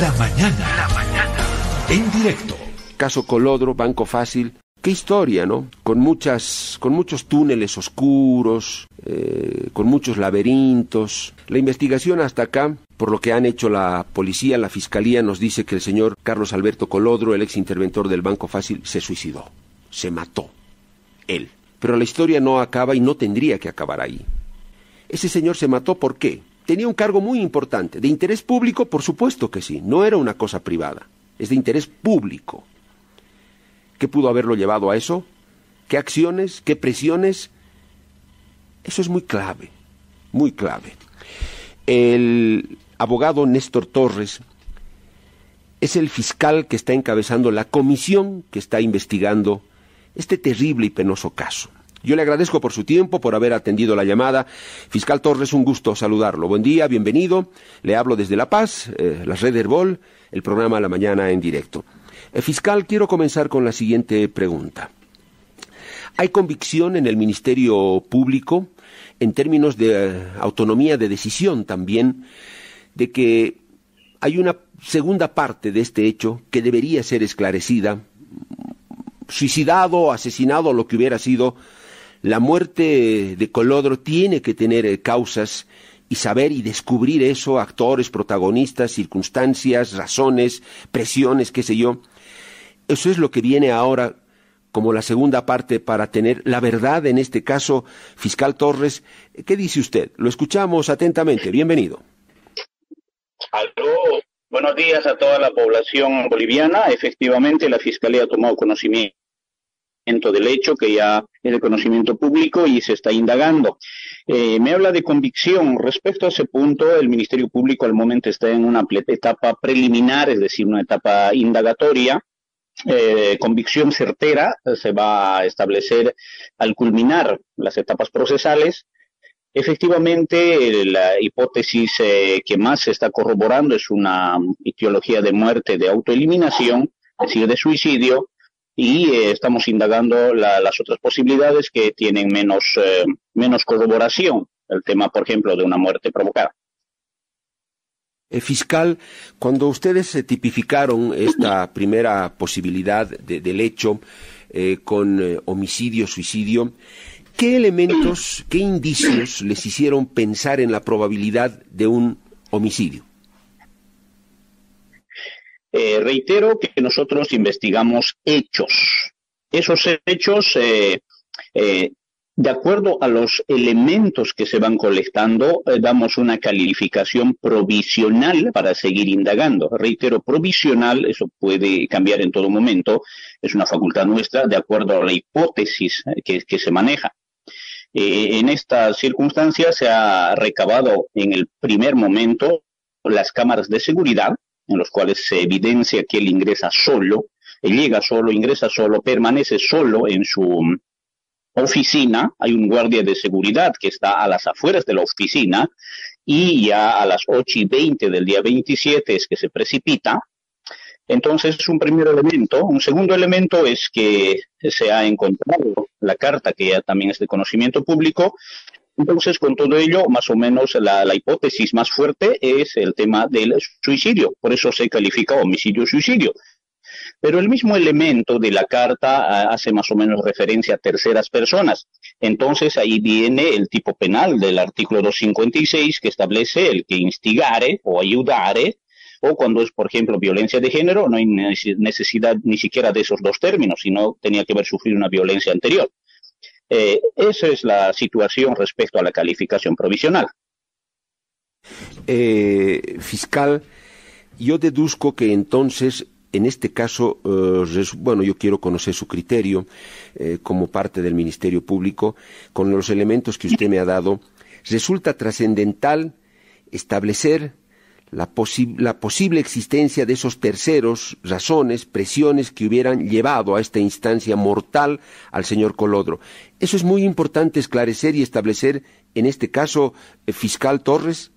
La mañana. La mañana. En directo. Caso Colodro, Banco Fácil. Qué historia, ¿no? Con muchas, con muchos túneles oscuros, eh, con muchos laberintos. La investigación hasta acá, por lo que han hecho la policía, la fiscalía, nos dice que el señor Carlos Alberto Colodro, el ex interventor del Banco Fácil, se suicidó, se mató, él. Pero la historia no acaba y no tendría que acabar ahí. Ese señor se mató ¿por qué? Tenía un cargo muy importante. ¿De interés público? Por supuesto que sí. No era una cosa privada. Es de interés público. ¿Qué pudo haberlo llevado a eso? ¿Qué acciones? ¿Qué presiones? Eso es muy clave, muy clave. El abogado Néstor Torres es el fiscal que está encabezando la comisión que está investigando este terrible y penoso caso. Yo le agradezco por su tiempo, por haber atendido la llamada. Fiscal Torres, un gusto saludarlo. Buen día, bienvenido. Le hablo desde La Paz, eh, la red Herbol, el programa La Mañana en directo. Eh, fiscal, quiero comenzar con la siguiente pregunta. ¿Hay convicción en el Ministerio Público, en términos de eh, autonomía de decisión también, de que hay una segunda parte de este hecho que debería ser esclarecida, suicidado, asesinado, lo que hubiera sido, la muerte de Colodro tiene que tener eh, causas y saber y descubrir eso, actores, protagonistas, circunstancias, razones, presiones, qué sé yo. Eso es lo que viene ahora como la segunda parte para tener la verdad en este caso, fiscal Torres. ¿Qué dice usted? Lo escuchamos atentamente. Bienvenido. Aló, buenos días a toda la población boliviana. Efectivamente, la Fiscalía ha tomado conocimiento del hecho que ya es de conocimiento público y se está indagando. Eh, me habla de convicción. Respecto a ese punto, el Ministerio Público al momento está en una etapa preliminar, es decir, una etapa indagatoria. Eh, convicción certera se va a establecer al culminar las etapas procesales. Efectivamente, la hipótesis eh, que más se está corroborando es una etiología de muerte de autoeliminación, es decir, de suicidio, y eh, estamos indagando las otras posibilidades que tienen menos, eh, menos corroboración. El tema, por ejemplo, de una muerte provocada. Eh, fiscal, cuando ustedes se tipificaron esta primera posibilidad del hecho con homicidio, suicidio, ¿qué elementos, qué indicios les hicieron pensar en la probabilidad de un homicidio? Eh, reitero que nosotros investigamos hechos. Esos hechos, eh, eh, de acuerdo a los elementos que se van colectando, damos una calificación provisional para seguir indagando. Reitero, provisional, eso puede cambiar en todo momento, es una facultad nuestra de acuerdo a la hipótesis que, que se maneja. en estas circunstancias se ha recabado en el primer momento las cámaras de seguridad, en los cuales se evidencia que él ingresa solo, él llega solo, ingresa solo, permanece solo en su mm, oficina, hay un guardia de seguridad que está a las afueras de la oficina y ya a las 8 y 20 del día 27 es que se precipita. Entonces es un primer elemento. Un segundo elemento es que se ha encontrado la carta que ya también es de conocimiento público entonces, con todo ello, más o menos la, hipótesis más fuerte es el tema del suicidio. Por eso se califica homicidio-suicidio. Pero el mismo elemento de la carta ah, hace más o menos referencia a terceras personas. Entonces ahí viene el tipo penal del artículo 256 que establece el que instigare o ayudare, o cuando es, por ejemplo, violencia de género, no hay necesidad ni siquiera de esos dos términos, sino tenía que haber sufrido una violencia anterior. Eh, esa es la situación respecto a la calificación provisional. Eh, fiscal, yo deduzco que entonces, en este caso, eh, bueno, yo quiero conocer su criterio como parte del Ministerio Público, con los elementos que usted me ha dado, resulta trascendental establecer la, posible existencia de esos terceros, razones, presiones que hubieran llevado a esta instancia mortal al señor Colodro. Eso es muy importante esclarecer y establecer en este caso, eh, fiscal Torres.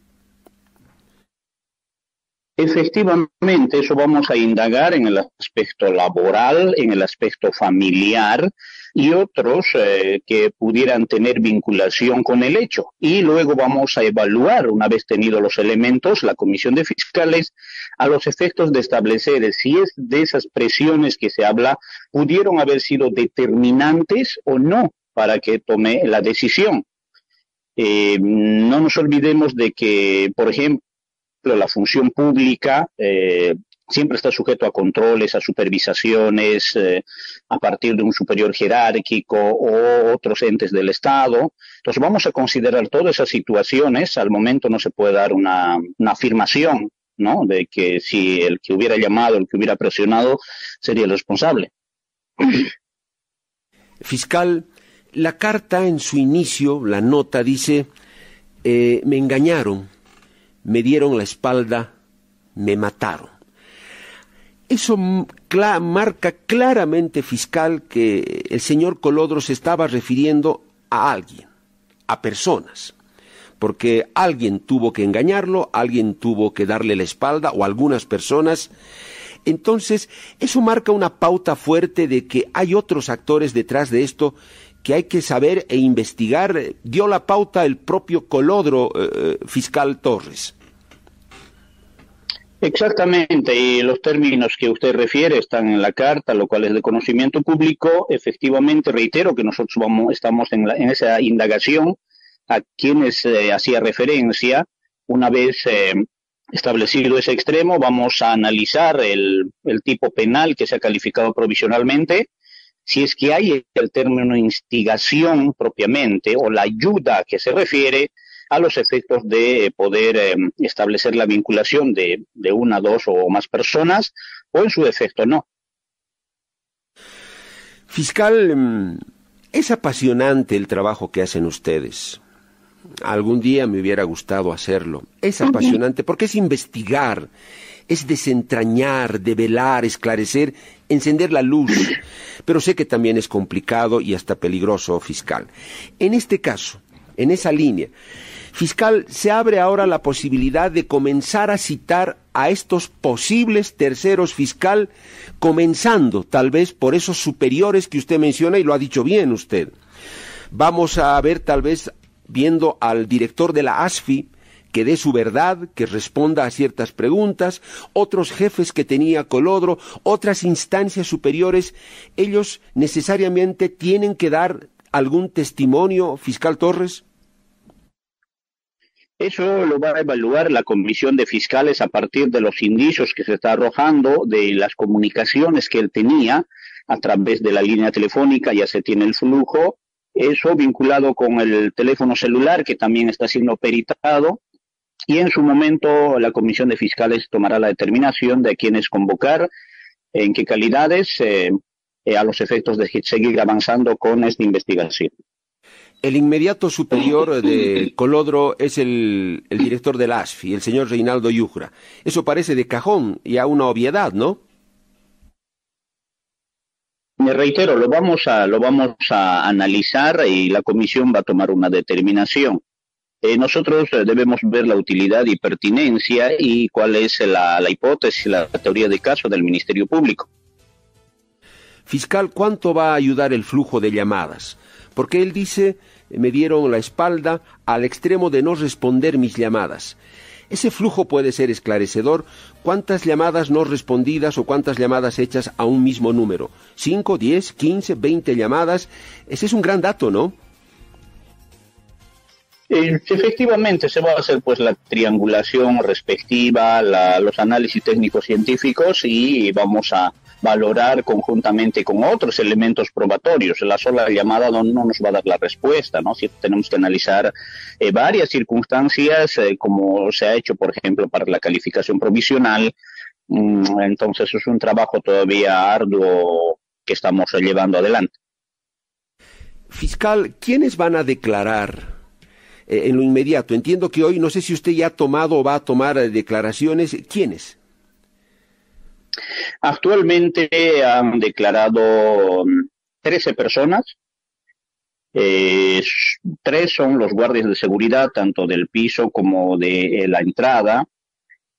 Efectivamente, eso vamos a indagar en el aspecto laboral, en el aspecto familiar y otros eh, que pudieran tener vinculación con el hecho. Y luego vamos a evaluar, una vez tenidos los elementos, la comisión de fiscales, a los efectos de establecer si es de esas presiones que se habla, pudieron haber sido determinantes o no para que tome la decisión. Eh, no nos olvidemos de que, por ejemplo, la función pública eh, siempre está sujeto a controles, a supervisaciones eh, a partir de un superior jerárquico o otros entes del Estado. Entonces vamos a considerar todas esas situaciones. Al momento no se puede dar una, afirmación, ¿no? De que si el que hubiera llamado, el que hubiera presionado, sería el responsable. Fiscal, la carta en su inicio, la nota dice, eh, me engañaron me dieron la espalda, me mataron. Eso marca claramente, fiscal, que el señor Colodro se estaba refiriendo a alguien, a personas, porque alguien tuvo que engañarlo, alguien tuvo que darle la espalda, o algunas personas. Entonces, eso marca una pauta fuerte de que hay otros actores detrás de esto que hay que saber e investigar. Dio la pauta el propio Colodro, eh, eh, fiscal Torres. Exactamente, y los términos que usted refiere están en la carta, lo cual es de conocimiento público. Efectivamente, reitero que nosotros vamos, estamos en, esa indagación a quienes eh, hacía referencia. Una vez eh, establecido ese extremo, vamos a analizar el, el tipo penal que se ha calificado provisionalmente. Si es que hay el término instigación propiamente o la ayuda que se refiere, a los efectos de poder em, establecer la vinculación de, de una, dos o más personas, o en su defecto no. Fiscal, em, es apasionante el trabajo que hacen ustedes. Algún día me hubiera gustado hacerlo. Es apasionante porque es investigar, es desentrañar, develar, esclarecer, encender la luz. Pero sé que también es complicado y hasta peligroso, fiscal. En este caso, en esa línea, Fiscal, se abre ahora la posibilidad de comenzar a citar a estos posibles terceros fiscal, comenzando tal vez por esos superiores que usted menciona y lo ha dicho bien usted. Vamos a ver tal vez viendo al director de la ASFI, que dé su verdad, que responda a ciertas preguntas, otros jefes que tenía Colodro, otras instancias superiores, ellos necesariamente tienen que dar algún testimonio, fiscal Torres. Eso lo va a evaluar la comisión de fiscales a partir de los indicios que se está arrojando, de las comunicaciones que él tenía a través de la línea telefónica, ya se tiene el flujo, eso vinculado con el teléfono celular que también está siendo peritado, y en su momento la comisión de fiscales tomará la determinación de a quiénes convocar, en qué calidades, eh, eh, a los efectos de seguir avanzando con esta investigación. El inmediato superior de Colodro es el, director del ASFI, el señor Reinaldo Yugra. Eso parece de cajón y a una obviedad, ¿no? Me reitero, lo vamos a, lo vamos a analizar y la comisión va a tomar una determinación. Eh, nosotros debemos ver la utilidad y pertinencia y cuál es la, la hipótesis, la teoría de caso del Ministerio Público. Fiscal, ¿cuánto va a ayudar el flujo de llamadas? Porque él dice, me dieron la espalda al extremo de no responder mis llamadas. Ese flujo puede ser esclarecedor. ¿Cuántas llamadas no respondidas o cuántas llamadas hechas a un mismo número? ¿Cinco, diez, quince, veinte llamadas? Ese es un gran dato, ¿no? Eh, efectivamente, se va a hacer pues la triangulación respectiva, los análisis técnicos científicos y vamos a, valorar conjuntamente con otros elementos probatorios. La sola llamada no, nos va a dar la respuesta, ¿no? Si tenemos que analizar eh, varias circunstancias, eh, como se ha hecho, por ejemplo, para la calificación provisional, mm, entonces es un trabajo todavía arduo que estamos llevando adelante. Fiscal, ¿quiénes van a declarar eh, en lo inmediato? Entiendo que hoy, no sé si usted ya ha tomado o va a tomar declaraciones. ¿Quiénes? Actualmente han declarado 13 mm, personas. Eh, tres son los guardias de seguridad, tanto del piso como de eh, la entrada.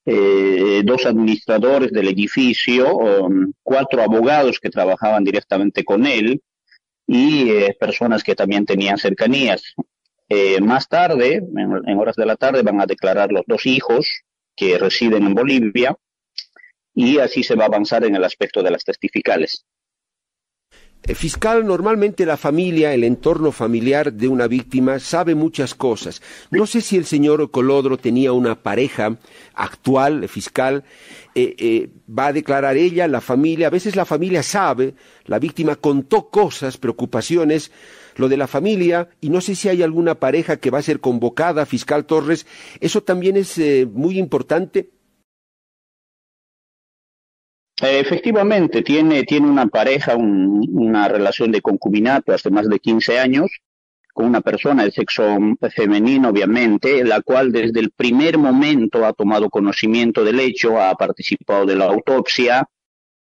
Eh, dos administradores del edificio, um, cuatro abogados que trabajaban directamente con él y personas que también tenían cercanías. más tarde, en horas de la tarde, van a declarar los dos hijos que residen en Bolivia y así se va a avanzar en el aspecto de las testificales. Eh, fiscal, normalmente la familia, el entorno familiar de una víctima sabe muchas cosas. No sé si el señor Colodro tenía una pareja actual, fiscal, eh, eh, va a declarar ella, la familia, a veces la familia sabe, la víctima contó cosas, preocupaciones, lo de la familia, y no sé si hay alguna pareja que va a ser convocada, fiscal Torres, eso también es muy importante. Efectivamente, tiene, tiene una pareja, una relación de concubinato hace más de 15 años con una persona de sexo femenino, obviamente, la cual desde el primer momento ha tomado conocimiento del hecho, ha participado de la autopsia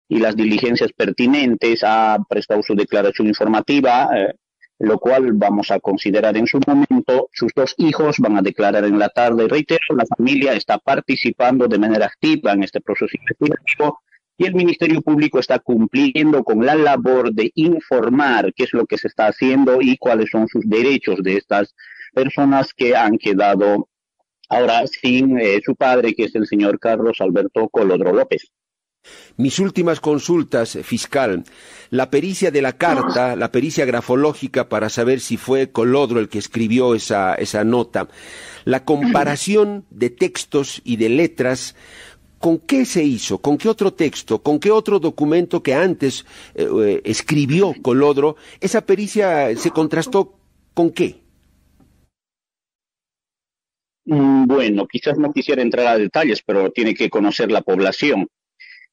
y las diligencias pertinentes, ha prestado su declaración informativa, eh, lo cual vamos a considerar en su momento. Sus dos hijos van a declarar en la tarde. Reitero, la familia está participando de manera activa en este proceso investigativo y el Ministerio Público está cumpliendo con la labor de informar qué es lo que se está haciendo y cuáles son sus derechos de estas personas que han quedado ahora sin eh, su padre, que es el señor Carlos Alberto Colodro López. Mis últimas consultas, fiscal. La pericia de la carta, la pericia grafológica para saber si fue Colodro el que escribió esa, esa nota. La comparación de textos y de letras ¿Con qué se hizo? ¿Con qué otro texto? ¿Con qué otro documento que antes eh, eh, escribió Colodro? ¿Esa pericia se contrastó con qué? Mm, bueno, quizás no quisiera entrar a detalles, pero tiene que conocer la población.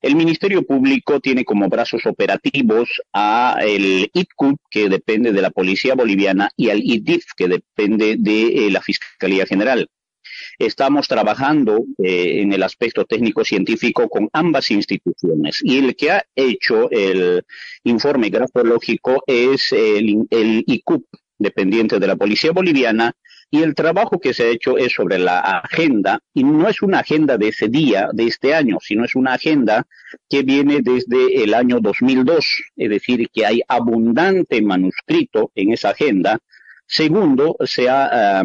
El Ministerio Público tiene como brazos operativos a el ITCUP, que depende de la Policía Boliviana, y al IDIF, que depende de eh, la Fiscalía General. Estamos trabajando eh, en el aspecto técnico-científico con ambas instituciones. Y el que ha hecho el informe grafológico es el, el ICUP, dependiente de la Policía Boliviana, y el trabajo que se ha hecho es sobre la agenda, y no es una agenda de ese día, de este año, sino es una agenda que viene desde el año 2002, es decir, que hay abundante manuscrito en esa agenda Segundo, se ha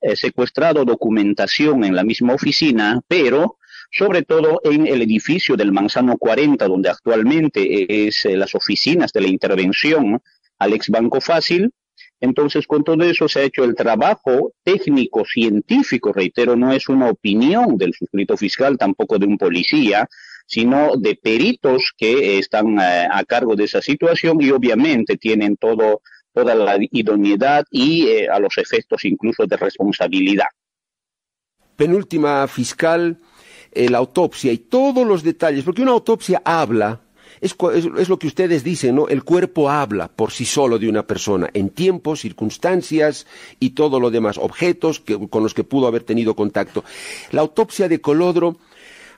eh, secuestrado documentación en la misma oficina, pero sobre todo en el edificio del Manzano 40, donde actualmente es eh, las oficinas de la intervención al ex Banco Fácil. Entonces, con todo eso se ha hecho el trabajo técnico, científico, reitero, no es una opinión del suscrito fiscal, tampoco de un policía, sino de peritos que están eh, a cargo de esa situación y obviamente tienen todo toda la idoneidad y eh, a los efectos incluso de responsabilidad. Penúltima fiscal, eh, la autopsia y todos los detalles, porque una autopsia habla, es, es, lo que ustedes dicen, ¿no? El cuerpo habla por sí solo de una persona, en tiempos, circunstancias y todo lo demás, objetos con los que pudo haber tenido contacto. La autopsia de Colodro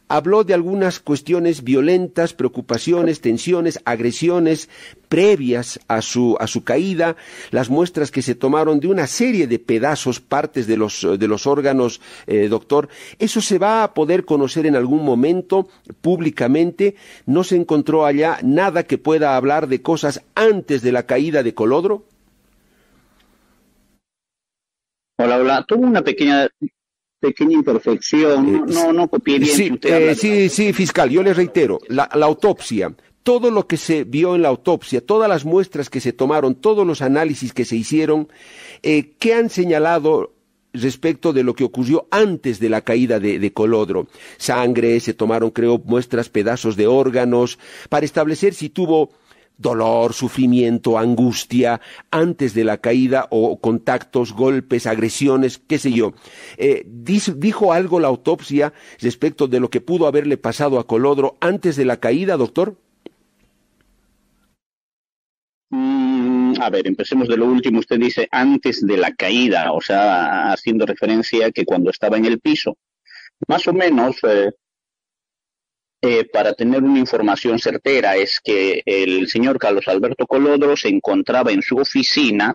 habló de algunas cuestiones violentas, preocupaciones, tensiones, agresiones previas a su, a su caída, las muestras que se tomaron de una serie de pedazos, partes de los, de los órganos, eh, doctor. ¿Eso se va a poder conocer en algún momento públicamente? ¿No se encontró allá nada que pueda hablar de cosas antes de la caída de Colodro? Hola, hola. Tuvo una pequeña pequeña imperfección, eh, no, no copié bien. Sí, eh, sí, sí, fiscal, yo le reitero, la, la autopsia, todo lo que se vio en la autopsia, todas las muestras que se tomaron, todos los análisis que se hicieron, eh, ¿qué han señalado respecto de lo que ocurrió antes de la caída de, de, Colodro. Sangre, se tomaron, creo, muestras, pedazos de órganos, para establecer si tuvo dolor, sufrimiento, angustia antes de la caída o contactos, golpes, agresiones, qué sé yo. Eh, ¿Dijo algo la autopsia respecto de lo que pudo haberle pasado a Colodro antes de la caída, doctor? Mm, a ver, empecemos de lo último. Usted dice antes de la caída, o sea, haciendo referencia a que cuando estaba en el piso. Más o menos, eh, eh, para tener una información certera es que el señor Carlos Alberto Colodro se encontraba en su oficina,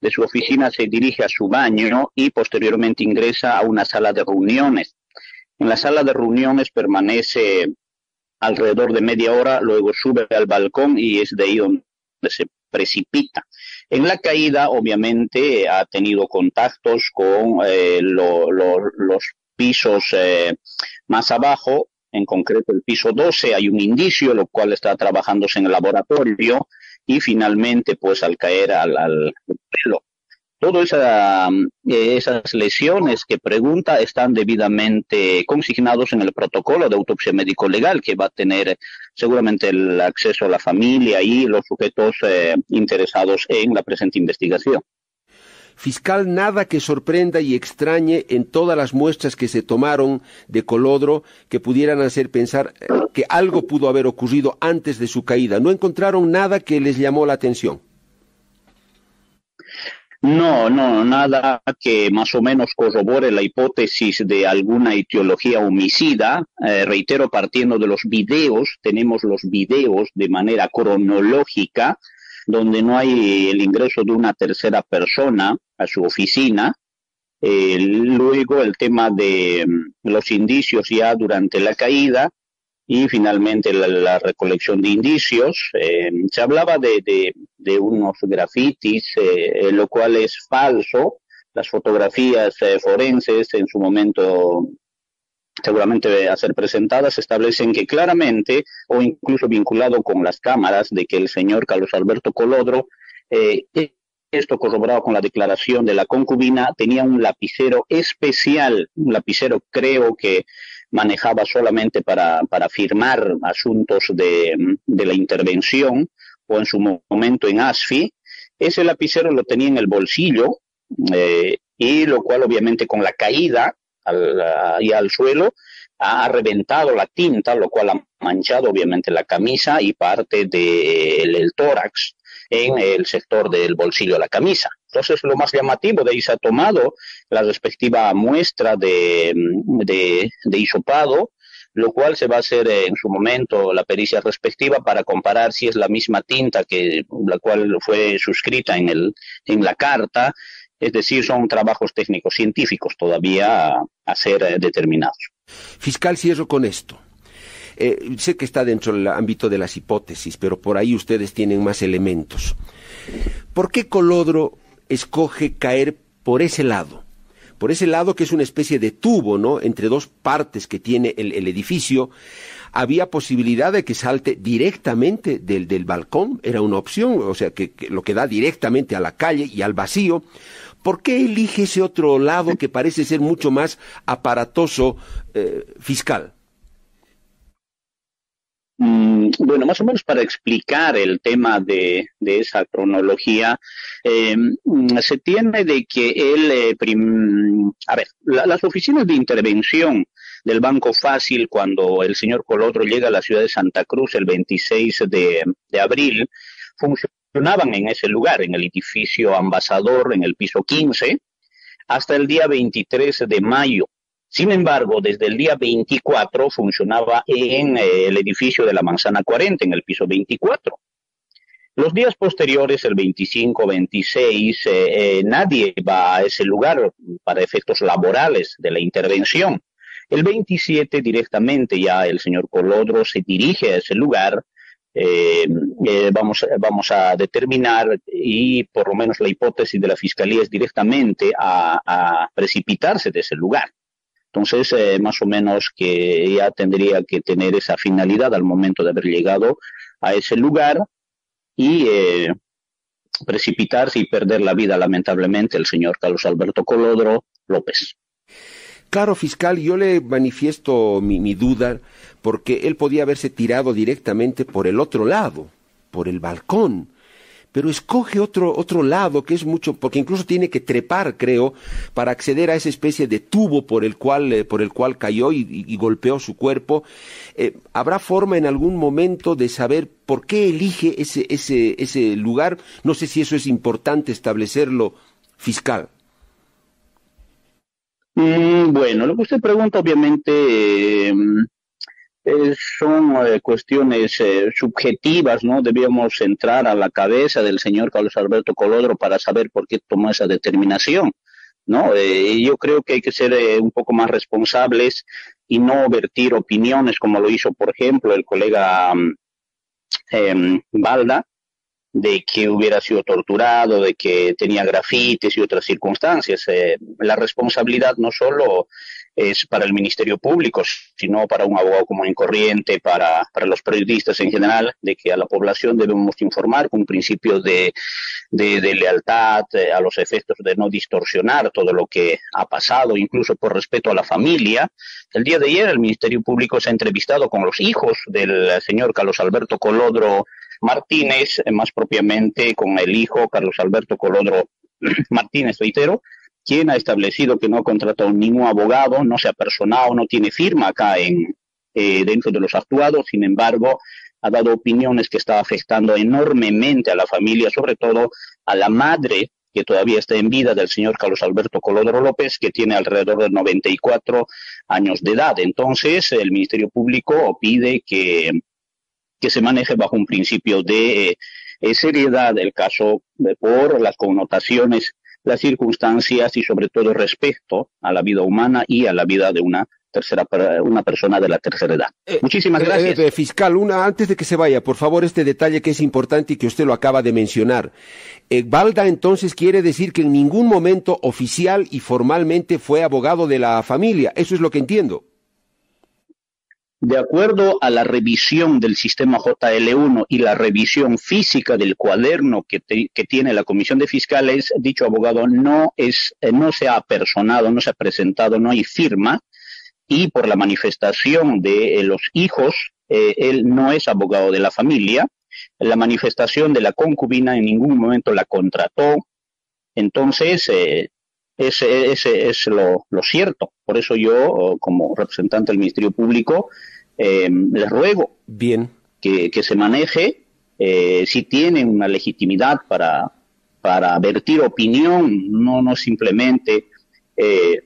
de su oficina se dirige a su baño y posteriormente ingresa a una sala de reuniones. En la sala de reuniones permanece alrededor de media hora, luego sube al balcón y es de ahí donde se precipita. En la caída, obviamente, ha tenido contactos con eh, los pisos eh, más abajo, en concreto el piso 12, hay un indicio, lo cual está trabajándose en el laboratorio, y finalmente, pues al caer al, al suelo, Todas eh, esas lesiones que pregunta están debidamente consignados en el protocolo de autopsia médico legal que va a tener seguramente el acceso a la familia y los sujetos eh, interesados en la presente investigación. Fiscal, nada que sorprenda y extrañe en todas las muestras que se tomaron de Colodro que pudieran hacer pensar eh, que algo pudo haber ocurrido antes de su caída. ¿No encontraron nada que les llamó la atención? No, no, nada que más o menos corrobore la hipótesis de alguna etiología homicida. Eh, reitero, partiendo de los videos, tenemos los videos de manera cronológica, donde no hay el ingreso de una tercera persona a su oficina. Eh, luego el tema de mm, los indicios ya durante la caída, y finalmente la, recolección de indicios. Eh, se hablaba de, de, unos grafitis, eh, lo cual es falso. Las fotografías forenses en su momento seguramente a ser presentadas establecen que claramente, o incluso vinculado con las cámaras, de que el señor Carlos Alberto Colodro, esto corroborado con la declaración de la concubina, tenía un lapicero especial, un lapicero creo que manejaba solamente para, para firmar asuntos de, de, la intervención o en su momento en ASFI, ese lapicero lo tenía en el bolsillo eh, y lo cual obviamente con la caída ahí al suelo ha reventado la tinta, lo cual ha manchado obviamente la camisa y parte del tórax en el sector del bolsillo de la camisa. Entonces, lo más llamativo de ahí se ha tomado la respectiva muestra de, de, de hisopado, lo cual se va a hacer en su momento la pericia respectiva para comparar si es la misma tinta que la cual fue suscrita en, el, en la carta, es decir, son trabajos técnicos científicos todavía a, a ser determinados. Fiscal, cierro con esto. Eh, sé que está dentro del ámbito de las hipótesis, pero por ahí ustedes tienen más elementos. ¿Por qué Colodro escoge caer por ese lado? Por ese lado que es una especie de tubo, ¿no? Entre dos partes que tiene el, edificio. Había posibilidad de que salte directamente del, del balcón, era una opción, o sea, que, lo que da directamente a la calle y al vacío. ¿Por qué elige ese otro lado que parece ser mucho más aparatoso eh, fiscal? Mm, bueno, más o menos para explicar el tema de, esa cronología, eh, mm, se tiene de que él, eh, a ver, las oficinas de intervención del Banco Fácil cuando el señor Colodro llega a la ciudad de Santa Cruz el 26 de, de abril, funcionaban en ese lugar, en el edificio Ambasador, en el piso 15, hasta el día 23 de mayo sin embargo, desde el día 24 funcionaba en eh, el edificio de la Manzana 40, en el piso 24. Los días posteriores, el 25, 26, eh, eh, nadie va a ese lugar para efectos laborales de la intervención. El 27 directamente ya el señor Colodro se dirige a ese lugar. Vamos, vamos a determinar y por lo menos la hipótesis de la fiscalía es directamente a precipitarse de ese lugar. Entonces, eh, más o menos que ya tendría que tener esa finalidad al momento de haber llegado a ese lugar y eh, precipitarse y perder la vida lamentablemente el señor Carlos Alberto Colodro López. Claro, fiscal, yo le manifiesto mi, duda porque él podía haberse tirado directamente por el otro lado, por el balcón pero escoge otro, otro lado que es mucho, porque incluso tiene que trepar, creo, para acceder a esa especie de tubo por el cual, eh, por el cual cayó y, golpeó su cuerpo. Eh, ¿Habrá forma en algún momento de saber por qué elige ese, ese, ese lugar? No sé si eso es importante establecerlo fiscal. Mm, bueno, lo que usted pregunta obviamente eh, eh, son eh, cuestiones eh, subjetivas, ¿no? Debíamos entrar a la cabeza del señor Carlos Alberto Colodro para saber por qué tomó esa determinación, ¿no? yo creo que hay que ser un poco más responsables y no vertir opiniones como lo hizo, por ejemplo, el colega eh, Balda, de que hubiera sido torturado, de que tenía grafites y otras circunstancias. Eh, la responsabilidad no solo es para el Ministerio Público, sino para un abogado como en corriente, para, para los periodistas en general, de que a la población debemos informar con un principio de, de, lealtad, eh, a los efectos de no distorsionar todo lo que ha pasado, incluso por respeto a la familia. El día de ayer el Ministerio Público se ha entrevistado con los hijos del señor Carlos Alberto Colodro Martínez, eh, más propiamente con el hijo Carlos Alberto Colodro Martínez, reitero, quien ha establecido que no ha contratado ningún abogado, no se ha personado, no tiene firma acá en, eh, dentro de los actuados, sin embargo, ha dado opiniones que está afectando enormemente a la familia, sobre todo a la madre que todavía está en vida del señor Carlos Alberto Colodro López, que tiene alrededor de 94 años de edad. Entonces, el Ministerio Público pide que, que se maneje bajo un principio de eh, seriedad el caso por las connotaciones las circunstancias y sobre todo respeto a la vida humana y a la vida de una tercera una persona de la tercera edad. Eh, Muchísimas eh, gracias. Eh, fiscal, una antes de que se vaya, por favor, este detalle que es importante y que usted lo acaba de mencionar. Valda entonces quiere decir que en ningún momento oficial y formalmente fue abogado de la familia. Eso es lo que entiendo. De acuerdo a la revisión del sistema JL1 y la revisión física del cuaderno que, tiene la Comisión de Fiscales, dicho abogado no, es, eh, no se ha personado, no se ha presentado, no hay firma, y por la manifestación de eh, los hijos, eh, él no es abogado de la familia. La manifestación de la concubina en ningún momento la contrató. Entonces, ese, es lo, cierto. Por eso yo, como representante del Ministerio Público, eh, les ruego Bien. Que, se maneje eh, si tienen una legitimidad para, para vertir opinión, no, no simplemente eh,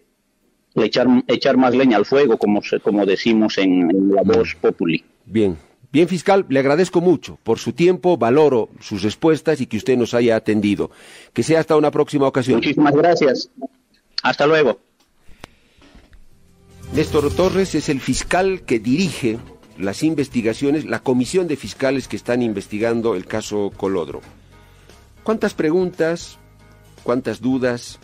echar, echar más leña al fuego, como, como decimos en, la voz populi. Bien, Bien, fiscal, le agradezco mucho por su tiempo, valoro sus respuestas y que usted nos haya atendido. Que sea hasta una próxima ocasión. Muchísimas gracias. Hasta luego. Néstor Torres es el fiscal que dirige las investigaciones, la comisión de fiscales que están investigando el caso Colodro. ¿Cuántas preguntas? ¿Cuántas dudas?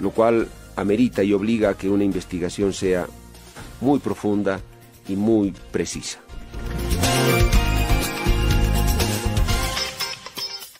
Lo cual amerita y obliga a que una investigación sea muy profunda y muy precisa. Bye.